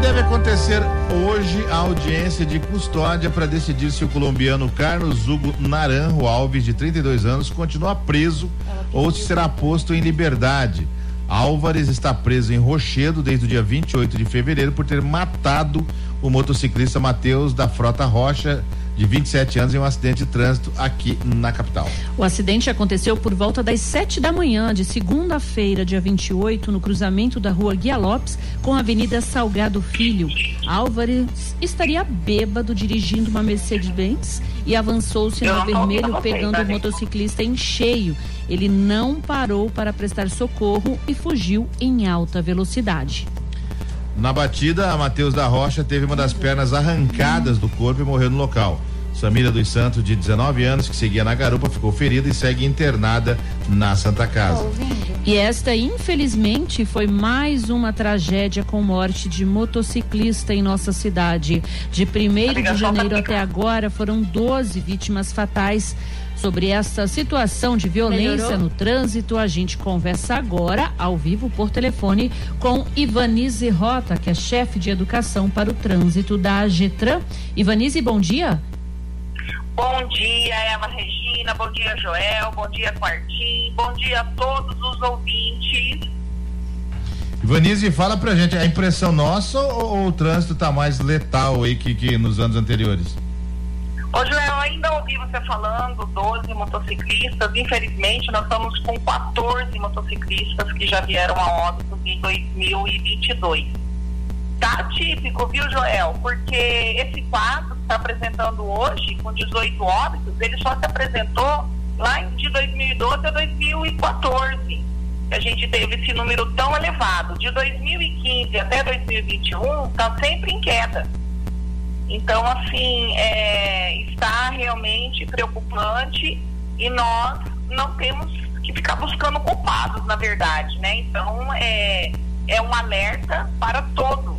Deve acontecer hoje a audiência de custódia para decidir se o colombiano Carlos Hugo Naranjo Alves, de 32 anos, continua preso ou se será posto em liberdade. Álvares está preso em Rochedo desde o dia 28 de fevereiro por ter matado o motociclista Matheus da Frota Rocha, de 27 anos, em um acidente de trânsito aqui na capital. O acidente aconteceu por volta das 7 da manhã de segunda-feira, dia 28, no cruzamento da rua Guia Lopes com a Avenida Salgado Filho. Álvares estaria bêbado dirigindo uma Mercedes-Benz e avançou o sinal vermelho pegando o motociclista em cheio. Ele não parou para prestar socorro e fugiu em alta velocidade. Na batida, a Matheus da Rocha teve uma das pernas arrancadas do corpo e morreu no local. Samira dos Santos, de 19 anos, que seguia na garupa, ficou ferida e segue internada na Santa Casa. E esta, infelizmente, foi mais uma tragédia com morte de motociclista em nossa cidade. De 1 de janeiro até agora, foram 12 vítimas fatais. Sobre essa situação de violência Melhorou? no trânsito, a gente conversa agora, ao vivo, por telefone, com Ivanise Rota, que é chefe de educação para o trânsito da AGETRAN. Ivanise, bom dia. Bom dia, Eva Regina, bom dia, Joel, bom dia, Quartim, bom dia a todos os ouvintes. Ivanise, fala pra gente, a impressão nossa ou, ou o trânsito tá mais letal aí que, que nos anos anteriores? Ô Joel, ainda ouvi você falando 12 motociclistas. Infelizmente, nós estamos com 14 motociclistas que já vieram a óbito em 2022. Tá típico, viu, Joel? Porque esse quadro que está apresentando hoje, com 18 óbitos, ele só se apresentou lá de 2012 a 2014. A gente teve esse número tão elevado. De 2015 até 2021, está sempre em queda. Então, assim, é, está realmente preocupante e nós não temos que ficar buscando culpados, na verdade, né? Então, é, é um alerta para todos,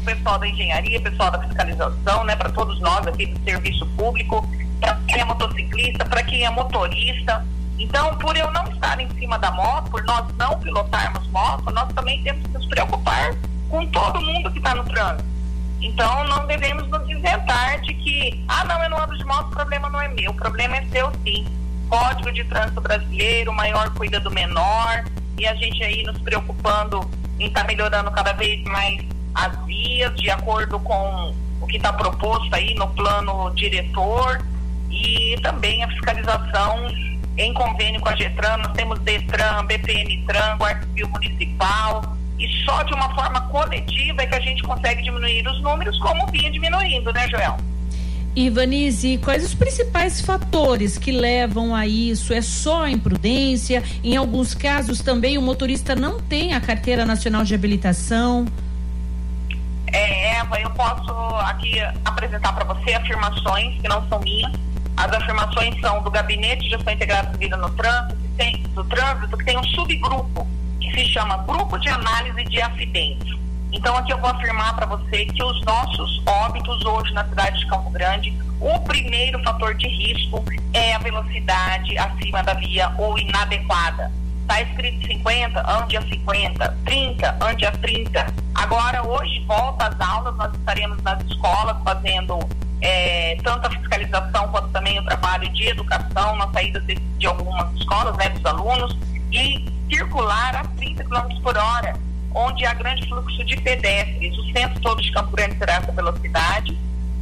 o pessoal da engenharia, pessoal da fiscalização, né? Para todos nós aqui do serviço público, para quem é motociclista, para quem é motorista. Então, por eu não estar em cima da moto, por nós não pilotarmos moto, nós também temos que nos preocupar com todo mundo que está no trânsito então, não devemos nos isentar de que, ah, não, eu não ando de moto, o problema não é meu, o problema é seu sim. Código de Trânsito Brasileiro, maior cuida do menor, e a gente aí nos preocupando em estar tá melhorando cada vez mais as vias, de acordo com o que está proposto aí no plano diretor, e também a fiscalização em convênio com a GETRAN, nós temos DETRAN, BPM-TRAN, Guarda Civil Municipal, e só de uma forma coletiva é que a gente consegue diminuir os números, como vinha diminuindo, né, Joel? Ivanise, quais os principais fatores que levam a isso? É só a imprudência? Em alguns casos também o motorista não tem a carteira nacional de habilitação? É, Eva, eu posso aqui apresentar para você afirmações que não são minhas. As afirmações são do Gabinete de Gestão Integrada de Vida no Trânsito, que tem, do Trânsito, que tem um subgrupo que se chama Grupo de Análise de Acidentes. Então, aqui eu vou afirmar para você que os nossos óbitos hoje na cidade de Campo Grande, o primeiro fator de risco é a velocidade acima da via ou inadequada. Está escrito 50, ande a 50, 30, ande a 30. Agora, hoje, volta às aulas, nós estaremos nas escolas fazendo é, tanto a fiscalização quanto também o trabalho de educação na saída de, de algumas escolas, né, dos alunos, e circular a 30 km por hora, onde há grande fluxo de pedestres. O centro todo de Campo Grande terá essa velocidade.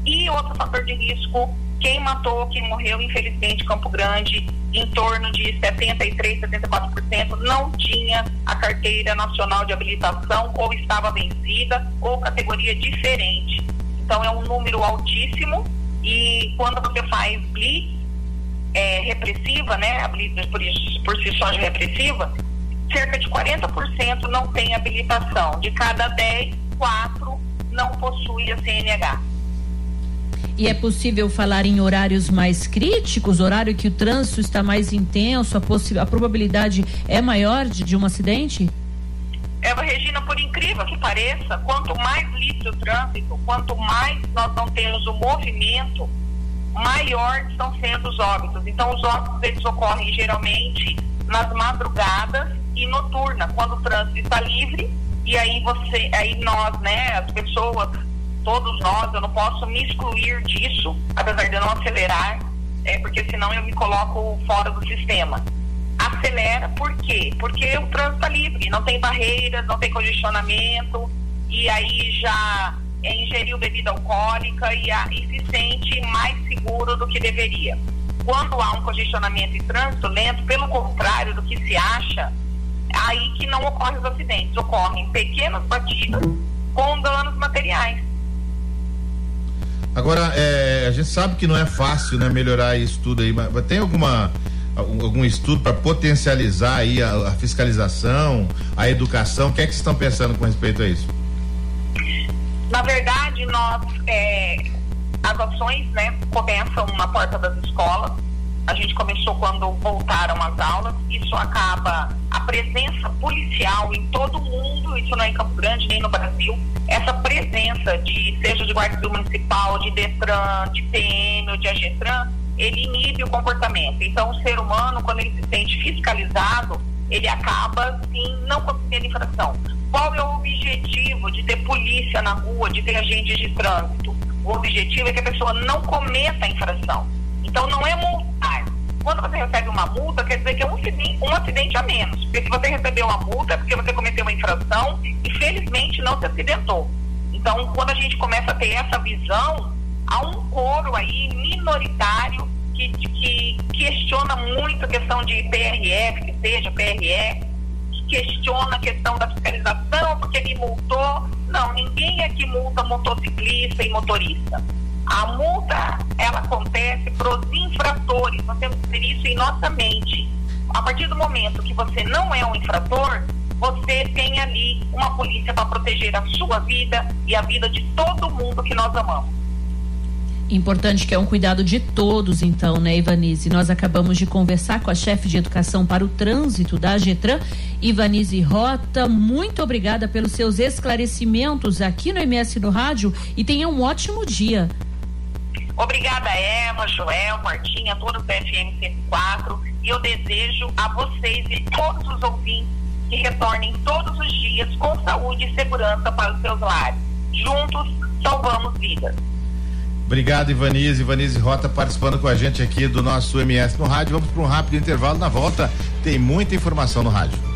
E outro fator de risco, quem matou, quem morreu, infelizmente, Campo Grande, em torno de 73, 74%, não tinha a carteira nacional de habilitação, ou estava vencida, ou categoria diferente. Então é um número altíssimo. E quando você faz blitz é, repressiva, né, a blitz por, por si só de repressiva, cerca de 40% não tem habilitação. De cada 10, 4 não possui a CNH. E é possível falar em horários mais críticos, horário que o trânsito está mais intenso, a, a probabilidade é maior de, de um acidente? Eva Regina, por incrível que pareça, quanto mais livre o trânsito, quanto mais nós não temos o movimento, maior estão sendo os óbitos. Então, os óbitos eles ocorrem geralmente nas madrugadas e noturna, quando o trânsito está livre. E aí você, aí nós, né, as pessoas, todos nós, eu não posso me excluir disso, apesar de eu não acelerar, é, porque senão eu me coloco fora do sistema. Acelera, por quê? Porque o trânsito está livre, não tem barreiras, não tem congestionamento, e aí já é, ingeriu bebida alcoólica e, a, e se sente mais seguro do que deveria. Quando há um congestionamento e trânsito lento, pelo contrário do que se acha, aí que não ocorrem os acidentes, ocorrem pequenas batidas com danos materiais. Agora, é, a gente sabe que não é fácil né, melhorar isso tudo aí, mas tem alguma algum estudo para potencializar aí a, a, fiscalização, a educação? O que é que vocês estão pensando com respeito a isso? Na verdade, nós é, as ações né, começam na porta das escolas. A gente começou quando voltaram as aulas. Isso acaba a presença policial em todo mundo, isso não é em Campo Grande nem no Brasil. Essa presença de seja de Guarda Municipal, de Detran, de PM de Agetran, ele inibe o comportamento. Então, o ser humano, quando ele se sente fiscalizado, ele acaba, sim, não cometendo infração. Qual é o objetivo de ter polícia na rua, de ter agentes de trânsito? O objetivo é que a pessoa não cometa a infração. Então, não é multar. Quando você recebe uma multa, quer dizer que é um acidente, um acidente a menos. Porque se você recebeu uma multa, é porque você cometeu uma infração e, felizmente, não se acidentou. Então, quando a gente começa a ter essa visão, há um coro aí minoritário que, que questiona muito a questão de PRF, que seja PRE, questiona a questão da fiscalização, porque ele multou. Não, ninguém aqui multa motociclista e motorista. A multa, ela acontece para os infratores. Nós temos que ter isso em nossa mente. A partir do momento que você não é um infrator, você tem ali uma polícia para proteger a sua vida e a vida de todo mundo que nós amamos. Importante que é um cuidado de todos, então, né, Ivanise? Nós acabamos de conversar com a chefe de educação para o trânsito da Getran, Ivanise Rota. Muito obrigada pelos seus esclarecimentos aqui no MS do Rádio e tenha um ótimo dia. Obrigada, Eva, Joel, Martinha, todos do FM 104. E eu desejo a vocês e todos os ouvintes que retornem todos os dias com saúde e segurança para os seus lares. Juntos, salvamos vidas. Obrigado, Ivanise. Ivanise Rota participando com a gente aqui do nosso MS no rádio. Vamos para um rápido intervalo. Na volta, tem muita informação no rádio.